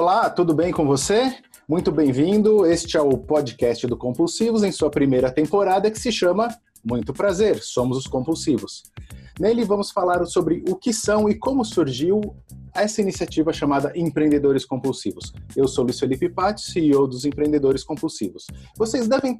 Olá, tudo bem com você? Muito bem-vindo. Este é o podcast do Compulsivos em sua primeira temporada que se chama Muito Prazer, Somos os Compulsivos. Nele vamos falar sobre o que são e como surgiu essa iniciativa chamada Empreendedores Compulsivos. Eu sou Luiz Felipe Patti, CEO dos Empreendedores Compulsivos. Vocês devem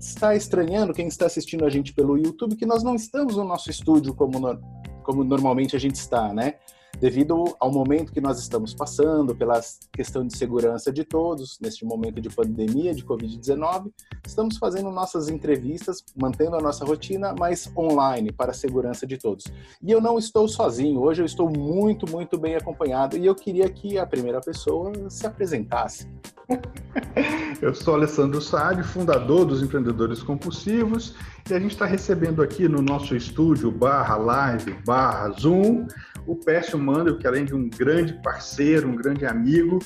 estar estranhando, quem está assistindo a gente pelo YouTube, que nós não estamos no nosso estúdio como, no, como normalmente a gente está, né? Devido ao momento que nós estamos passando, pela questão de segurança de todos, neste momento de pandemia de Covid-19, estamos fazendo nossas entrevistas, mantendo a nossa rotina, mas online, para a segurança de todos. E eu não estou sozinho, hoje eu estou muito, muito bem acompanhado e eu queria que a primeira pessoa se apresentasse. Eu sou Alessandro Saad, fundador dos Empreendedores Compulsivos, e a gente está recebendo aqui no nosso estúdio barra live, barra Zoom, o Pécio Mandel, que além de um grande parceiro, um grande amigo,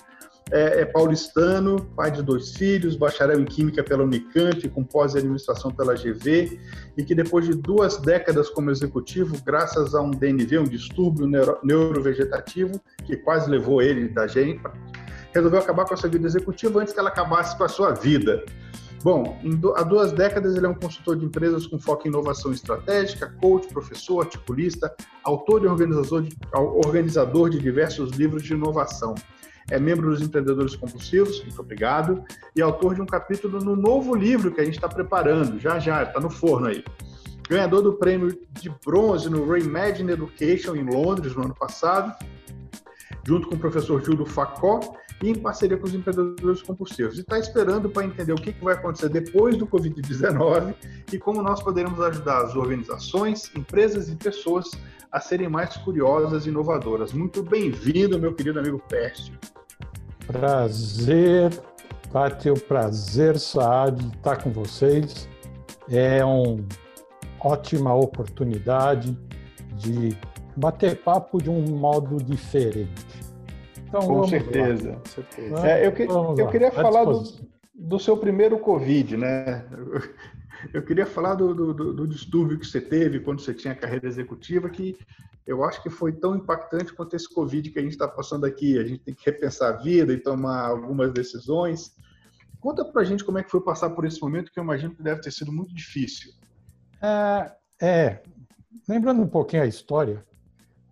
é, é, paulistano, pai de dois filhos, bacharel em Química pela Unicamp, com pós-administração pela GV, e que depois de duas décadas como executivo, graças a um DNV, um distúrbio neuro, neurovegetativo, que quase levou ele da gente, resolveu acabar com a sua vida executiva antes que ela acabasse com a sua vida. Bom, há duas décadas ele é um consultor de empresas com foco em inovação estratégica, coach, professor, articulista, autor e organizador de, organizador de diversos livros de inovação. É membro dos Empreendedores Compulsivos, muito obrigado, e autor de um capítulo no novo livro que a gente está preparando, já já, está no forno aí. Ganhador do prêmio de bronze no Reimagine Education em Londres no ano passado, junto com o professor Júlio Facó e em parceria com os empreendedores compulsivos. E está esperando para entender o que, que vai acontecer depois do Covid-19 e como nós poderemos ajudar as organizações, empresas e pessoas a serem mais curiosas e inovadoras. Muito bem-vindo, meu querido amigo Pércio. Prazer, Pati, o prazer, Saad, de estar com vocês. É uma ótima oportunidade de bater papo de um modo diferente. Então, com certeza. Com certeza. É, eu, que, eu queria falar do, do seu primeiro Covid, né? Eu queria falar do, do, do, distúrbio que você teve quando você tinha carreira executiva, que eu acho que foi tão impactante quanto esse Covid que a gente está passando aqui. A gente tem que repensar a vida e tomar algumas decisões. Conta para a gente como é que foi passar por esse momento, que eu imagino que deve ter sido muito difícil. É, é lembrando um pouquinho a história,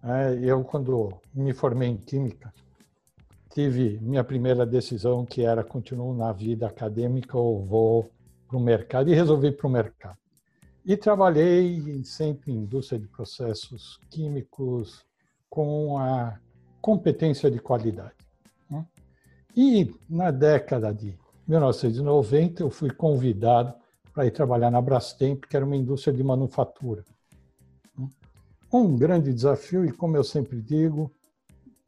é, eu quando me formei em Química, tive minha primeira decisão, que era continuo na vida acadêmica ou vou para o mercado, e resolvi para o mercado. E trabalhei sempre em indústria de processos químicos com a competência de qualidade. Né? E na década de 1990 eu fui convidado para ir trabalhar na Brastemp, que era uma indústria de manufatura. Né? Um grande desafio e, como eu sempre digo,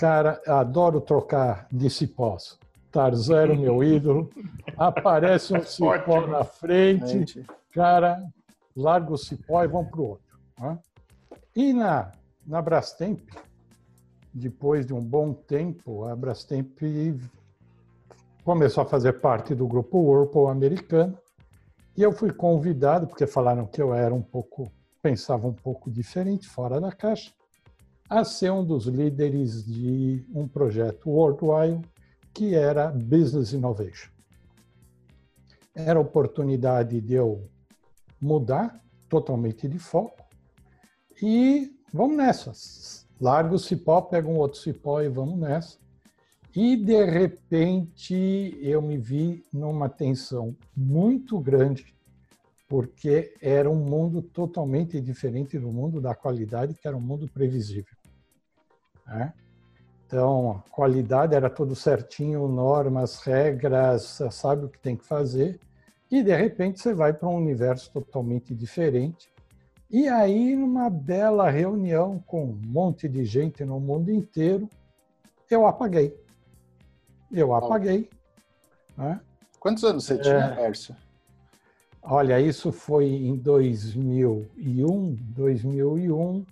Cara, adoro trocar de cipós. Tarzero, meu ídolo. Aparece um cipó na frente, cara, larga o cipó e vão para o outro. Né? E na, na Brastemp, depois de um bom tempo, a Brastemp começou a fazer parte do grupo Whirlpool americano e eu fui convidado, porque falaram que eu era um pouco, pensava um pouco diferente, fora da caixa, a ser um dos líderes de um projeto worldwide que era Business Innovation. Era a oportunidade de eu mudar totalmente de foco e vamos nessa. Larga o cipó, pega um outro cipó e vamos nessa. E de repente eu me vi numa tensão muito grande, porque era um mundo totalmente diferente do mundo da qualidade, que era um mundo previsível. Né? Então, qualidade era tudo certinho, normas, regras, sabe o que tem que fazer. E, de repente, você vai para um universo totalmente diferente. E aí, numa bela reunião com um monte de gente no mundo inteiro, eu apaguei. Eu apaguei. Né? Quantos anos você tinha, é? Olha, isso foi em 2001. 2001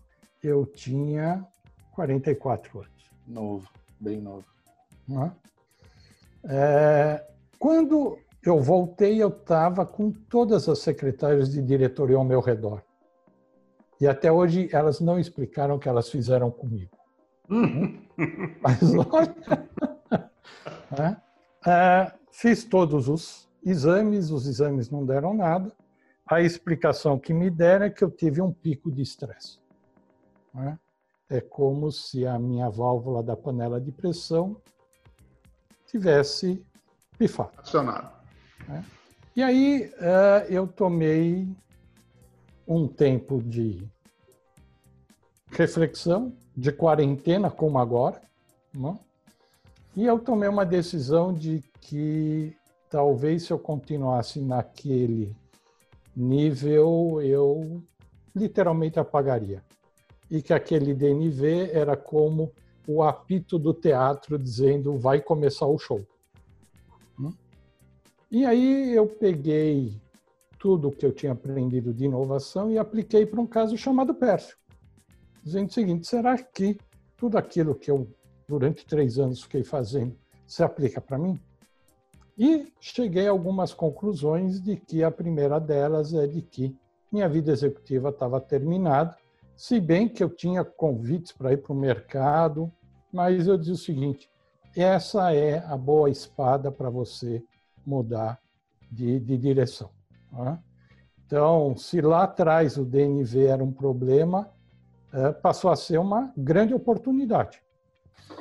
eu tinha 44 anos. Novo, bem novo. É, quando eu voltei, eu estava com todas as secretárias de diretoria ao meu redor. E até hoje elas não explicaram o que elas fizeram comigo. Uhum. Mas olha, Né? É, fiz todos os exames, os exames não deram nada. A explicação que me deram é que eu tive um pico de estresse. Né? É como se a minha válvula da panela de pressão tivesse pifado. Acionado. Né? E aí uh, eu tomei um tempo de reflexão, de quarentena, como agora, né? e eu tomei uma decisão de que talvez se eu continuasse naquele nível, eu literalmente apagaria. E que aquele DNV era como o apito do teatro dizendo vai começar o show. Hum? E aí eu peguei tudo o que eu tinha aprendido de inovação e apliquei para um caso chamado Pércio. Dizendo o seguinte, será que tudo aquilo que eu durante três anos fiquei fazendo se aplica para mim? E cheguei a algumas conclusões de que a primeira delas é de que minha vida executiva estava terminada, se bem que eu tinha convites para ir para o mercado, mas eu disse o seguinte: essa é a boa espada para você mudar de, de direção. Tá? Então, se lá atrás o DNV era um problema, é, passou a ser uma grande oportunidade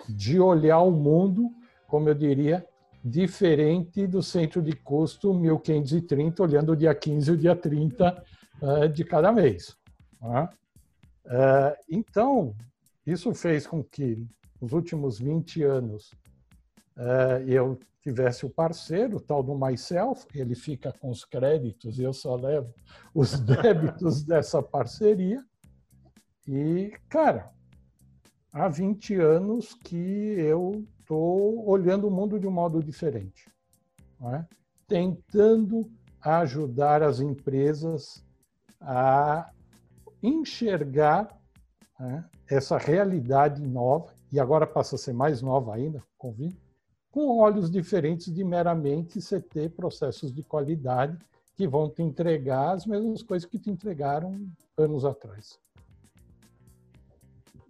de olhar o mundo, como eu diria, diferente do centro de custo 1530, olhando o dia 15 e o dia 30 uh, de cada mês. Uh, então, isso fez com que, nos últimos 20 anos, uh, eu tivesse o parceiro, tal do Myself, ele fica com os créditos e eu só levo os débitos dessa parceria. E, cara, há 20 anos que eu estou olhando o mundo de um modo diferente, é? tentando ajudar as empresas a enxergar é, essa realidade nova, e agora passa a ser mais nova ainda, convido, com olhos diferentes de meramente você ter processos de qualidade que vão te entregar as mesmas coisas que te entregaram anos atrás.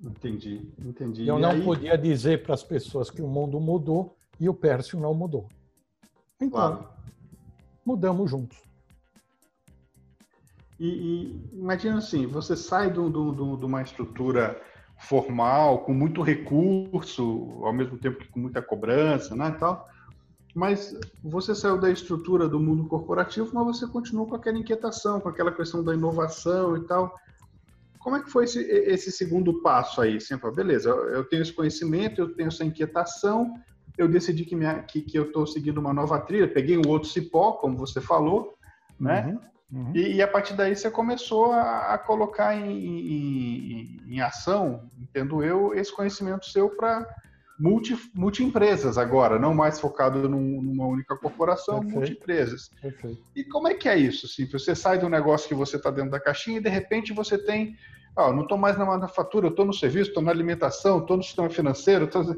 Entendi, entendi. Eu não aí... podia dizer para as pessoas que o mundo mudou e o Pércio não mudou. Então, claro. mudamos juntos. E, e, imagina assim, você sai de, uma estrutura formal, com muito recurso, ao mesmo tempo que com muita cobrança, né, tal. Mas você saiu da estrutura do mundo corporativo, mas você continua com aquela inquietação, com aquela questão da inovação e tal. Como é que foi esse, esse segundo passo aí? Assim, beleza, eu tenho esse conhecimento, eu tenho essa inquietação, eu decidi que, minha, que, que eu estou seguindo uma nova trilha, peguei um outro cipó, como você falou, né? Uhum, uhum. E, e, a partir daí você começou a, a colocar em, em, em, ação, entendo eu, esse conhecimento seu para multi, multi-empresas agora, não mais focado num, numa única corporação, multi-empresas. E como é que é isso? Assim, você sai do negócio que você está dentro da caixinha e de repente você tem, ó, não estou mais na manufatura, estou no serviço, estou na alimentação, estou no sistema financeiro. Tô...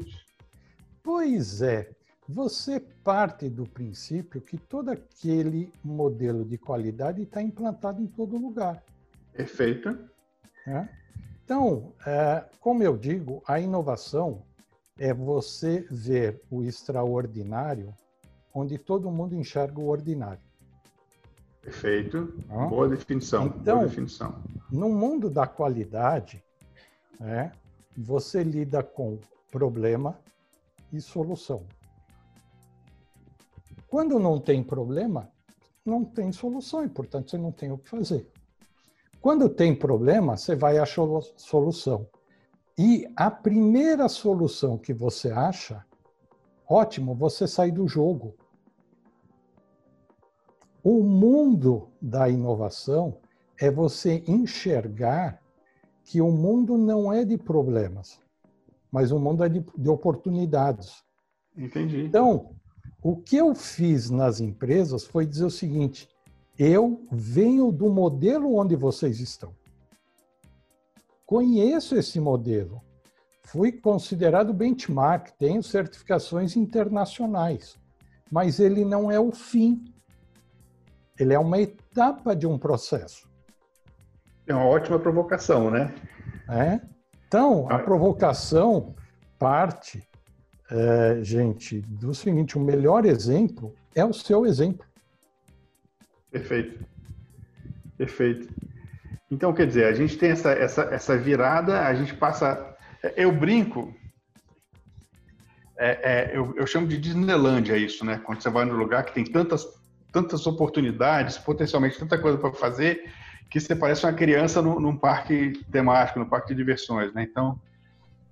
Pois é, você parte do princípio que todo aquele modelo de qualidade está implantado em todo lugar. Perfeito. É? Então, é, como eu digo, a inovação é você ver o extraordinário onde todo mundo enxerga o ordinário. Perfeito. Boa definição. Então, Boa definição. no mundo da qualidade, né, você lida com problema e solução. Quando não tem problema, não tem solução e, portanto, você não tem o que fazer. Quando tem problema, você vai achar solução. E a primeira solução que você acha, ótimo, você sai do jogo. O mundo da inovação é você enxergar que o mundo não é de problemas, mas o mundo é de, de oportunidades. Entendi. Então, o que eu fiz nas empresas foi dizer o seguinte: eu venho do modelo onde vocês estão conheço esse modelo. Fui considerado benchmark, tenho certificações internacionais, mas ele não é o fim. Ele é uma etapa de um processo. É uma ótima provocação, né? É? Então, a ah. provocação parte é, gente, do seguinte: o melhor exemplo é o seu exemplo. Perfeito. Perfeito. Então, quer dizer, a gente tem essa, essa, essa virada, a gente passa. Eu brinco, é, é, eu, eu, chamo de Disneylândia isso, né? Quando você vai num lugar que tem tantas, tantas oportunidades, potencialmente tanta coisa para fazer, que você parece uma criança num, num, parque temático, num parque de diversões, né? Então,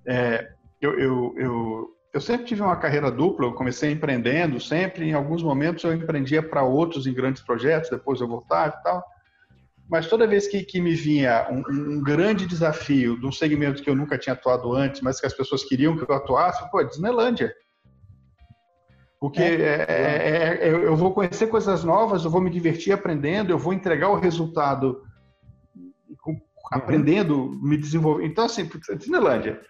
é, eu, eu, eu, eu, sempre tive uma carreira dupla, eu comecei empreendendo sempre, em alguns momentos eu empreendia para outros em grandes projetos, depois eu voltava e tal, mas toda vez que, que me vinha um, um, grande desafio de um segmento que eu nunca tinha atuado antes, mas que as pessoas queriam que eu atuasse, pô, Disneylândia. Porque é, é, é, eu vou conhecer coisas novas, eu vou me divertir aprendendo, eu vou entregar o resultado uhum. aprendendo, me desenvolvendo. Então, assim, Disneylândia.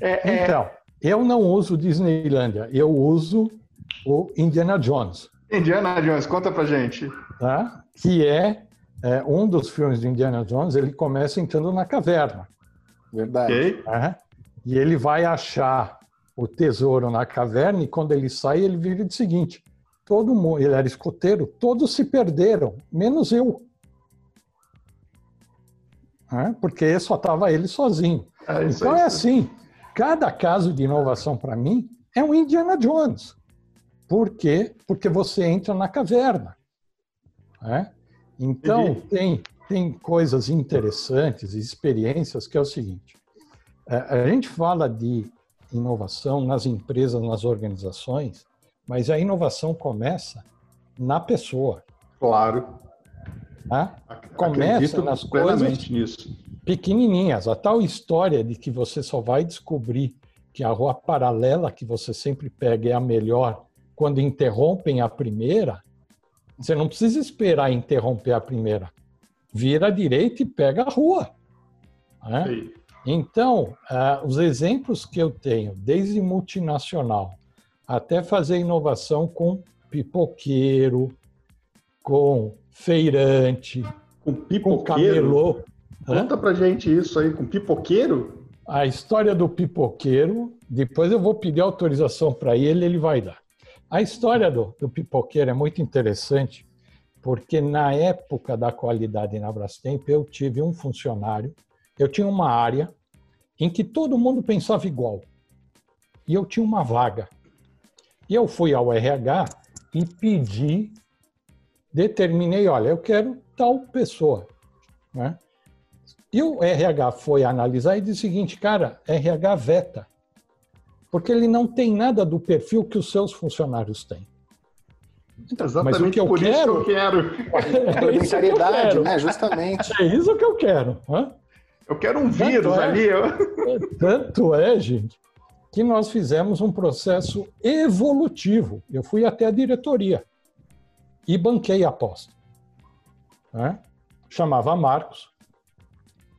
É, é, então, eu não uso Disneylândia, eu uso o Indiana Jones. Indiana Jones, conta pra gente. Tá? Que é é, um dos filmes de Indiana Jones, ele começa entrando na caverna. Verdade. Okay. É, e ele vai achar o tesouro na caverna e quando ele sai, ele vira o seguinte: todo mundo, ele era escoteiro, todos se perderam, menos eu. É, porque só estava ele sozinho. É então é assim, cada caso de inovação para mim é um Indiana Jones. Por quê? Porque você entra na caverna. É? Então, tem, tem coisas interessantes, experiências, que é o seguinte: é, a gente fala de inovação nas empresas, nas organizações, mas a inovação começa na pessoa. Claro. Tá? Começa Acredito nas coisas nisso. Pequenininhas. A tal história de que você só vai descobrir que a rua paralela que você sempre pega é a melhor quando interrompem a primeira, você não precisa esperar interromper a primeira. Vira à direita e pega a rua. Né? Então, uh, os exemplos que eu tenho, desde multinacional até fazer inovação com pipoqueiro, com feirante, com, pipoqueiro? com camelô. Conta pra gente isso aí, com pipoqueiro? A história do pipoqueiro, depois eu vou pedir autorização para ele, ele vai dar. A história do, do pipoqueiro é muito interessante, porque na época da qualidade na Brastemp, eu tive um funcionário, eu tinha uma área em que todo mundo pensava igual. E eu tinha uma vaga. E eu fui ao RH e pedi, determinei, olha, eu quero tal pessoa. Né? E o RH foi analisar e disse o seguinte, cara, RH veta porque ele não tem nada do perfil que os seus funcionários têm. Então, Exatamente mas o que eu quero, que eu quero. É isso que eu quero. né? Justamente. É isso que eu quero. Hã? Eu quero um vírus é, ali. Tanto é, gente, que nós fizemos um processo evolutivo. Eu fui até a diretoria e banquei a aposta. Né? Chamava Marcos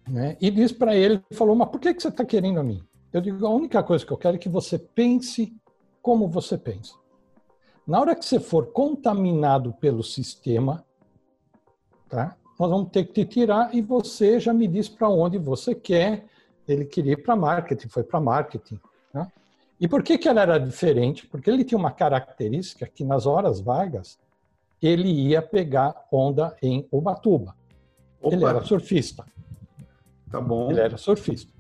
né? e disse para ele, falou, mas por que, que você está querendo a mim? Eu digo, a única coisa que eu quero é que você pense como você pensa. Na hora que você for contaminado pelo sistema, tá? nós vamos ter que te tirar e você já me diz para onde você quer. Ele queria ir para marketing, foi para marketing. Tá? E por que, que ela era diferente? Porque ele tinha uma característica que nas horas vagas ele ia pegar onda em Ubatuba. Opa. Ele era surfista. Tá bom. Ele era surfista.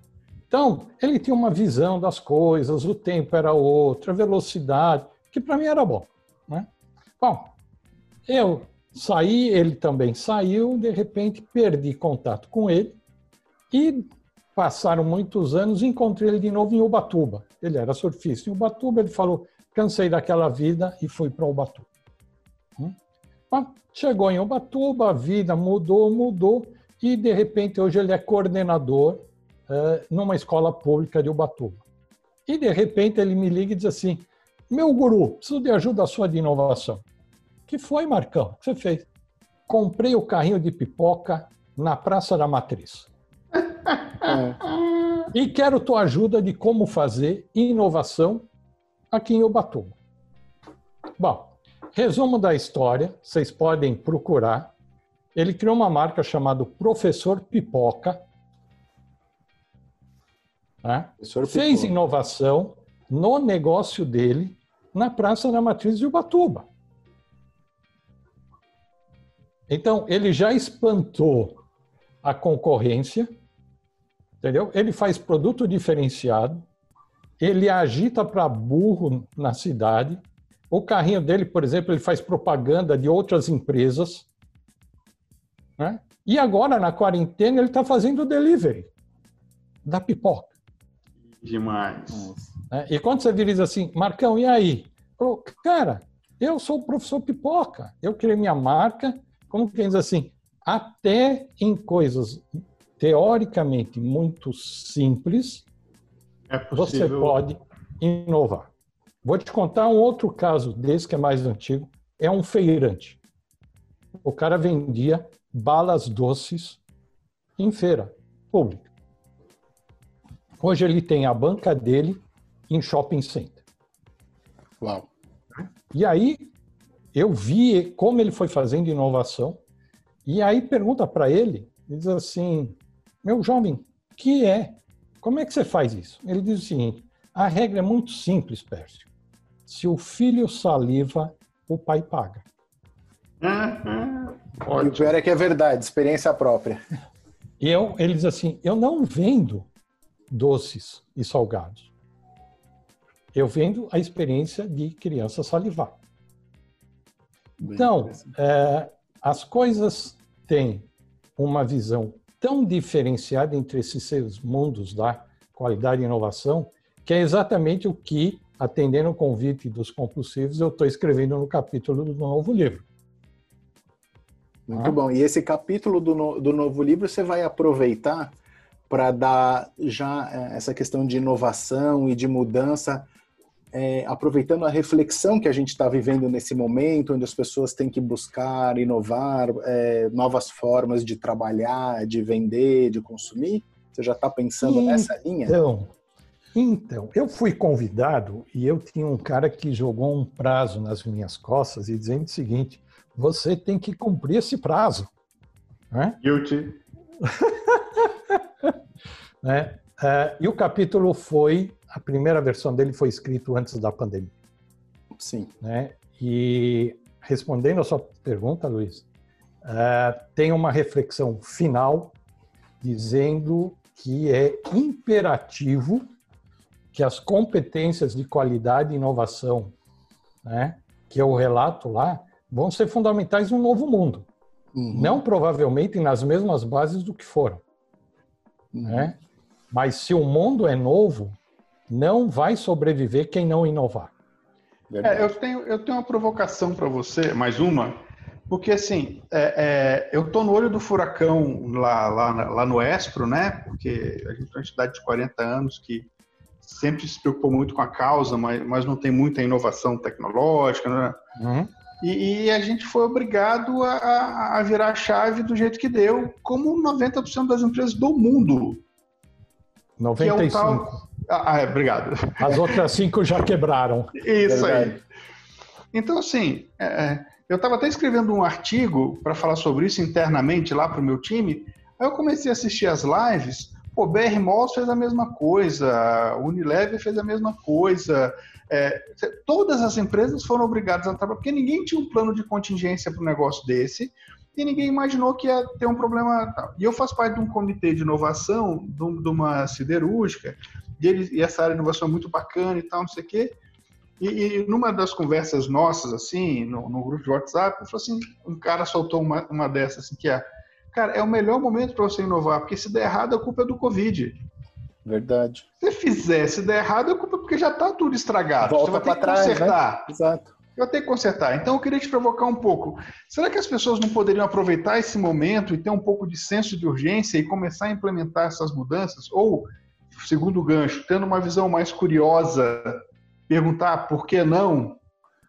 Então, ele tinha uma visão das coisas, o tempo era outro, a velocidade, que para mim era bom. Né? Bom, eu saí, ele também saiu, de repente perdi contato com ele e passaram muitos anos, encontrei ele de novo em Ubatuba. Ele era surfista em Ubatuba, ele falou, cansei daquela vida e fui para Ubatuba. Hum? Chegou em Ubatuba, a vida mudou, mudou, e de repente hoje ele é coordenador uh, numa escola pública de Ubatuba. E de repente ele me liga e diz assim: Meu guru, preciso de ajuda sua de inovação. que foi, Marcão? O que você fez? Comprei o carrinho de pipoca na Praça da Matriz. é. E quero tua ajuda de como fazer inovação aqui em Ubatuba. Bom, resumo da história, vocês podem procurar. Ele criou uma marca chamada Professor Pipoca, né? Fez inovação, no negócio dele na Praça da Matriz de Ubatuba. Então, ele já espantou a concorrência, entendeu? Ele faz produto diferenciado, ele agita para burro na cidade. O carrinho dele, por exemplo, ele faz propaganda de outras empresas. Né? E agora, na quarentena, ele está fazendo delivery da pipoca. Demais. É, e quando você vira diz assim, Marcão, e aí? Falou, cara, eu sou o professor pipoca, eu criei minha marca, como quem diz assim, até em coisas teoricamente muito simples, é você pode inovar. Vou te contar um outro caso desse que é mais antigo, é um feirante. O cara vendia balas doces em feira pública. Hoje ele tem a banca dele em shopping center. Uau. E aí eu vi como ele foi fazendo inovação. E aí pergunta para ele, diz assim: "Meu jovem, que é? Como é que você faz isso?" Ele diz o seguinte: "A regra é muito simples, Pércio. Se o filho saliva, o pai paga." E o pior é que é verdade, experiência própria. E eu, ele diz assim: eu não vendo doces e salgados. Eu vendo a experiência de criança salivar. Bem então, é, as coisas têm uma visão tão diferenciada entre esses seus mundos da qualidade e inovação, que é exatamente o que, atendendo o convite dos compulsivos, eu estou escrevendo no capítulo do novo livro. Muito ah. bom. E esse capítulo do, no, do novo livro você vai aproveitar para dar já é, essa questão de inovação e de mudança, é, aproveitando a reflexão que a gente está vivendo nesse momento, onde as pessoas têm que buscar inovar, é, novas formas de trabalhar, de vender, de consumir? Você já está pensando então, nessa linha? Então, então, eu fui convidado e eu tinha um cara que jogou um prazo nas minhas costas e dizendo o seguinte: você tem que cumprir esse prazo. Né? Guilty. né? Uh, e o capítulo foi, a primeira versão dele foi escrito antes da pandemia. Sim. Né? E respondendo a sua pergunta, Luiz, uh, tem uma reflexão final dizendo que é imperativo que as competências de qualidade e inovação, né, que eu relato lá, vão ser fundamentais no novo mundo. Uhum. Não provavelmente nas mesmas bases do que foram. Uhum. Né? Mas se o mundo é novo, não vai sobreviver quem não inovar. É, eu, tenho, eu tenho uma provocação para você, mais uma, porque assim, é, é, eu estou no olho do furacão lá, lá, lá no Espro, né? Porque a gente é uma entidade de 40 anos que sempre se preocupou muito com a causa, mas, mas não tem muita inovação tecnológica, né? Uhum. E, e, a gente foi obrigado a, a, virar a chave do jeito que deu, como 90% das empresas do mundo. 95. É tal... ah, é, obrigado. As outras cinco já quebraram. Isso aí. Então, assim, é, é eu estava até escrevendo um artigo para falar sobre isso internamente lá para o meu time. Aí eu comecei a assistir as lives. Pô, BR Malls fez a mesma coisa, Unilever fez a mesma coisa, é, todas as empresas foram obrigadas a trabalhar, porque ninguém tinha um plano de contingência para um negócio desse e ninguém imaginou que ia ter um problema. E eu faço parte de um comitê de inovação de uma siderúrgica, e, eles, e essa área de inovação é muito bacana e tal, não sei o quê. E, e numa das conversas nossas, assim, no, no grupo de WhatsApp, assim, um cara soltou uma, uma dessas, assim, que é, cara, é o melhor momento para você inovar, porque se der errado, a culpa é do Covid. Verdade. Se fizer, se der errado, é culpa porque já está tudo estragado. Volta você vai ter que trás, né? consertar. Né? Exato. Vai ter que consertar. Então eu queria te provocar um pouco. Será que as pessoas não poderiam aproveitar esse momento e ter um pouco de senso de urgência e começar a implementar essas mudanças? Ou, segundo o gancho, tendo uma visão mais curiosa, perguntar por que não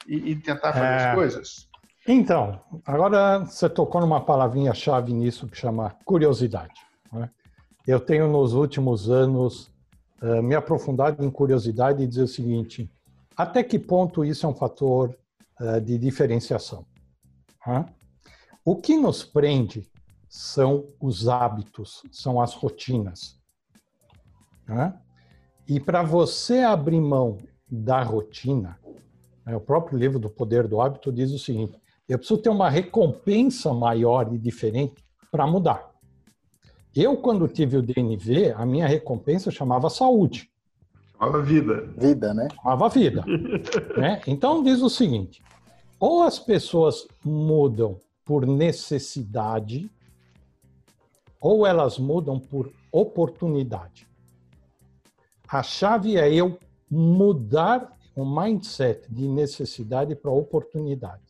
e, e tentar fazer é... as coisas? Então, agora você tocou numa palavrinha-chave nisso que chama curiosidade. Né? Eu tenho nos últimos anos uh, me aprofundado em curiosidade e dizer o seguinte: até que ponto isso é um fator uh, de diferenciação? O que nos prende são os hábitos, são as rotinas. Huh? E para você abrir mão da rotina, né, o próprio livro do Poder do Hábito diz o seguinte: eu preciso ter uma recompensa maior e diferente para mudar. Eu, quando tive o DNV, a minha recompensa chamava saúde. Chamava vida. Vida, né? Chamava vida. né? Então, diz o seguinte: ou as pessoas mudam por necessidade, ou elas mudam por oportunidade. A chave é eu mudar o mindset de necessidade para oportunidade.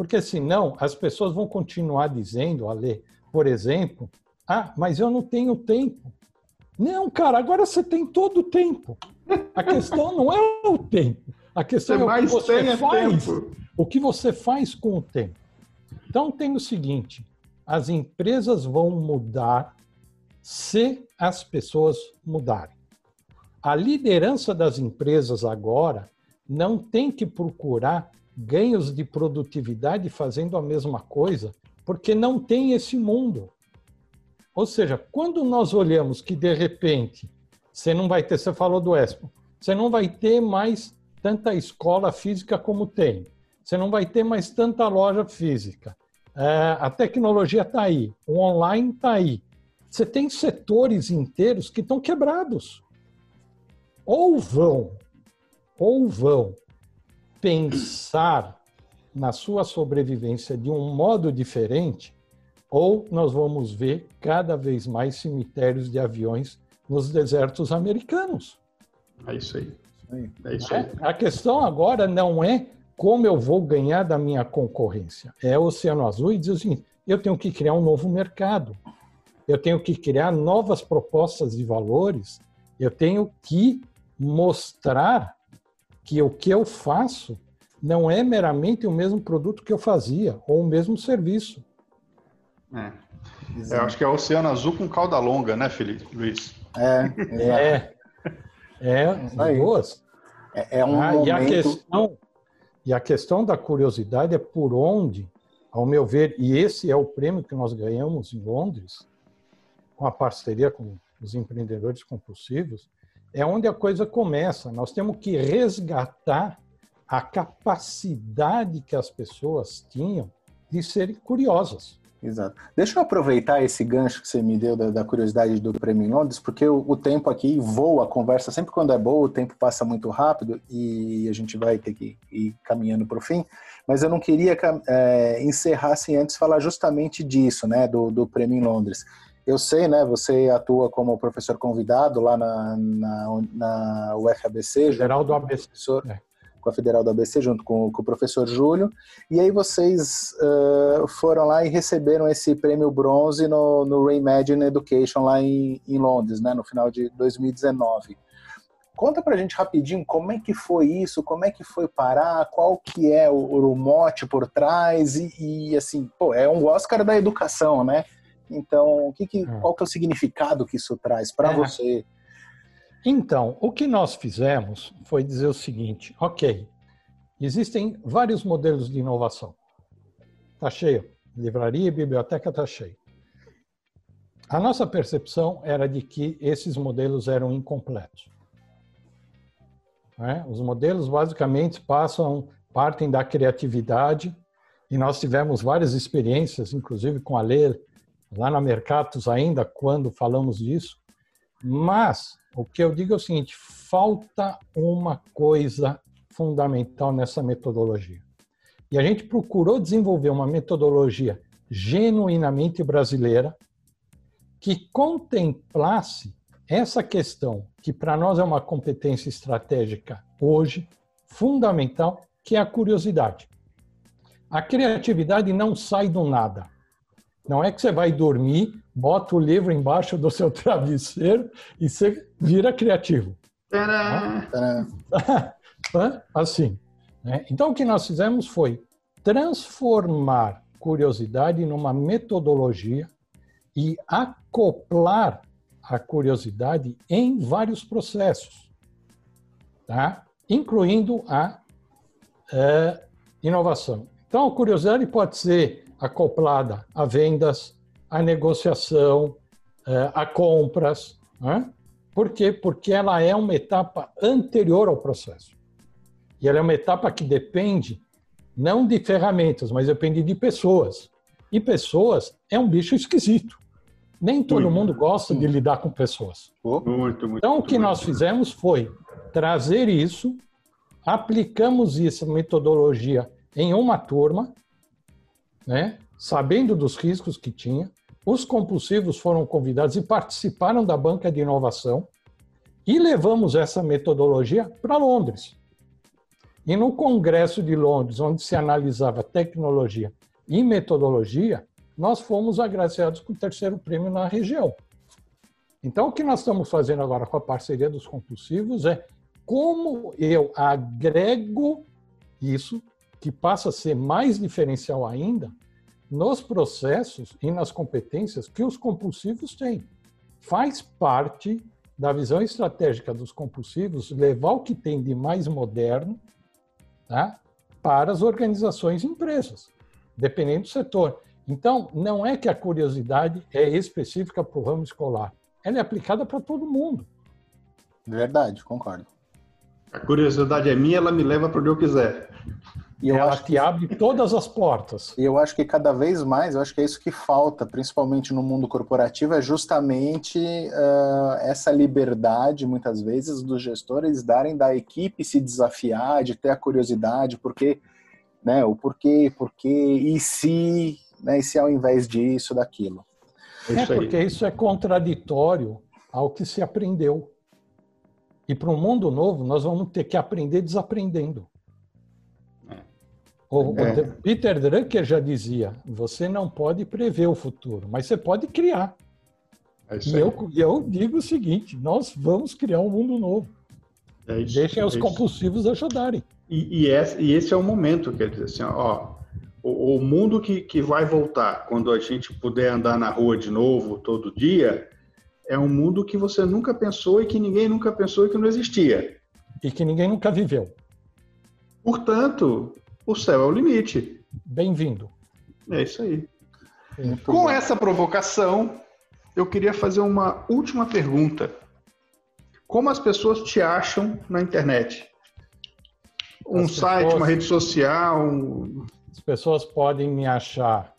Porque senão as pessoas vão continuar dizendo, Ale, por exemplo, ah, mas eu não tenho tempo. Não, cara, agora você tem todo o tempo. A questão não é o tempo. A questão você é o que você faz. Tempo. O que você faz com o tempo. Então tem o seguinte: as empresas vão mudar se as pessoas mudarem. A liderança das empresas agora não tem que procurar ganhos de produtividade fazendo a mesma coisa, porque não tem esse mundo. Ou seja, quando nós olhamos que de repente você não vai ter, você falou do Expo, você não vai ter mais tanta escola física como tem, você não vai ter mais tanta loja física. É, a tecnologia está aí, o online está aí. Você tem setores inteiros que estão quebrados ou vão, ou vão pensar na sua sobrevivência de um modo diferente, ou nós vamos ver cada vez mais cemitérios de aviões nos desertos americanos. É isso aí. É isso aí. A questão agora não é como eu vou ganhar da minha concorrência. É o Oceano Azul e diz assim: eu tenho que criar um novo mercado, eu tenho que criar novas propostas de valores, eu tenho que mostrar que o que eu faço não é meramente o mesmo produto que eu fazia ou o mesmo serviço. É. Eu acho que é o Oceano Azul com cauda longa, né, Felipe Luiz? É, é, é, é duas. É, é um ah, momento... e a questão e a questão da curiosidade é por onde, ao meu ver, e esse é o prêmio que nós ganhamos em Londres, com a parceria com os empreendedores compulsivos, é onde a coisa começa. Nós temos que resgatar a capacidade que as pessoas tinham de serem curiosas. Exato. Deixa eu aproveitar esse gancho que você me deu da, da curiosidade do Prêmio em Londres, porque o, o, tempo aqui voa, a conversa sempre quando é boa, o tempo passa muito rápido e a gente vai ter que ir caminhando para o fim. Mas eu não queria é, encerrar sem antes falar justamente disso, né, do, do Prêmio em Londres. Eu sei, né? Você atua como professor convidado lá na, na, na UFABC. Federal do ABC. Professor, é. Com a Federal do ABC, junto com, com o professor Júlio. E aí vocês uh, foram lá e receberam esse prêmio bronze no, no Reimagine Education lá em, em Londres, né? No final de 2019. Conta pra gente rapidinho como é que foi isso, como é que foi parar, qual que é o, o mote por trás e, e, assim, pô, é um Oscar da educação, né? Então, o que, que é. qual que é o significado que isso traz para é. você? Então, o que nós fizemos foi dizer o seguinte: ok, existem vários modelos de inovação. Está cheio. Livraria e biblioteca está cheio. A nossa percepção era de que esses modelos eram incompletos. É? Os modelos basicamente passam, partem da criatividade, e nós tivemos várias experiências, inclusive com a Lê, lá na Mercatos ainda, quando falamos disso. Mas o que eu digo é o seguinte: falta uma coisa fundamental nessa metodologia. E a gente procurou desenvolver uma metodologia genuinamente brasileira que contemplasse essa questão, que para nós é uma competência estratégica hoje, fundamental, que é a curiosidade. A criatividade não sai do nada. Não é que você vai dormir, bota o livro embaixo do seu travesseiro e você vira criativo. assim. Né? Então, o que nós fizemos foi transformar curiosidade numa metodologia e acoplar a curiosidade em vários processos, tá? incluindo a é, inovação. Então, a curiosidade pode ser acoplada a vendas, a negociação, é, a compras. Né? Por quê? Porque ela é uma etapa anterior ao processo. E ela é uma etapa que depende não de ferramentas, mas depende de pessoas. E pessoas é um bicho esquisito. Nem todo muito, mundo gosta de lidar com pessoas. Muito, muito, então, o que muito, nós fizemos foi trazer isso, aplicamos essa metodologia em uma turma, né, sabendo dos riscos que tinha. Os compulsivos foram convidados e participaram da banca de inovação e levamos essa metodologia para Londres. E no Congresso de Londres, onde se analisava tecnologia e metodologia, nós fomos agraciados com o terceiro prêmio na região. Então, o que nós estamos fazendo agora com a parceria dos compulsivos é como eu agrego isso, que passa a ser mais diferencial ainda, nos processos e nas competências que os compulsivos têm. Faz parte da visão estratégica dos compulsivos levar o que tem de mais moderno tá? para as organizações e empresas, dependendo do setor. Então, não é que a curiosidade é específica para o ramo escolar, ela é aplicada para todo mundo. Verdade, concordo. A curiosidade é minha, ela me leva para onde eu quiser. E eu ela acho que abre todas as portas. E eu acho que cada vez mais, eu acho que é isso que falta, principalmente no mundo corporativo, é justamente uh, essa liberdade, muitas vezes, dos gestores darem da equipe se desafiar, de ter a curiosidade, porque, né, o porquê, porquê, e se, né, e se ao invés disso, daquilo. É, porque isso é contraditório ao que se aprendeu. E para um mundo novo, nós vamos ter que aprender desaprendendo. O, é. o Peter Drucker já dizia: você não pode prever o futuro, mas você pode criar. É e eu, eu, digo o seguinte: nós vamos criar um mundo novo. É isso, Deixem os é compulsivos ajudarem. E, e, esse, e, esse, é o momento, quer dizer assim, ó, o, o, mundo que, que vai voltar quando a gente puder andar na rua de novo todo dia é um mundo que você nunca pensou e que ninguém nunca pensou e que não existia. E que ninguém nunca viveu. Portanto, o céu é o limite. Bem-vindo. É isso aí. Muito Com bom. essa provocação, eu queria fazer uma última pergunta. Como as pessoas te acham na internet? Um as site, pessoas, uma rede social? Um... As pessoas podem me achar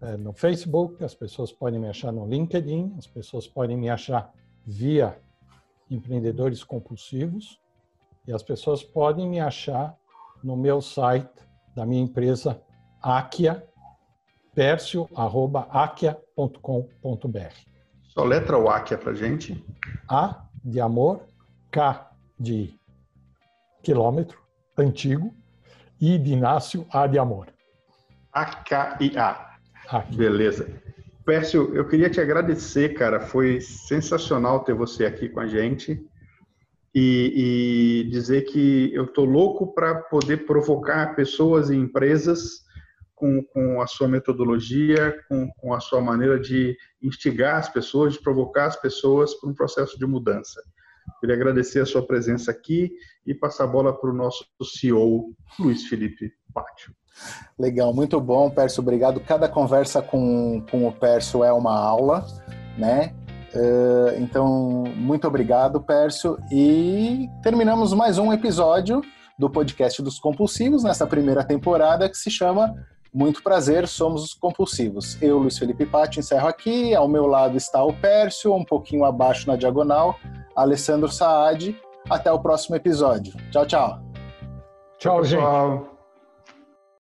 é, no Facebook, as pessoas podem me achar no LinkedIn, as pessoas podem me achar via empreendedores compulsivos e as pessoas podem me achar no meu site da minha empresa Akia, percio.akia.com.br. Só letra o Akia para gente. A de amor, K de quilômetro, antigo, I de Inácio, A de amor. A-K-I-A. Beleza. Pércio, eu queria te agradecer, cara. Foi sensacional ter você aqui com a gente e, e dizer que eu tô louco para poder provocar pessoas e empresas com, com a sua metodologia, com, com a sua maneira de instigar as pessoas, de provocar as pessoas para um processo de mudança. Queria agradecer a sua presença aqui e passar a bola para o nosso CEO, Luiz Felipe Pátio. Legal, muito bom, Pércio, obrigado. Cada conversa com, com o Pércio é uma aula, né? Uh, então, muito obrigado, Pércio. E terminamos mais um episódio do podcast dos compulsivos nessa primeira temporada que se chama Muito Prazer, Somos os Compulsivos. Eu, Luiz Felipe Patti, encerro aqui. Ao meu lado está o Pércio, um pouquinho abaixo na diagonal, Alessandro Saad. Até o próximo episódio. Tchau, tchau. Tchau, gente.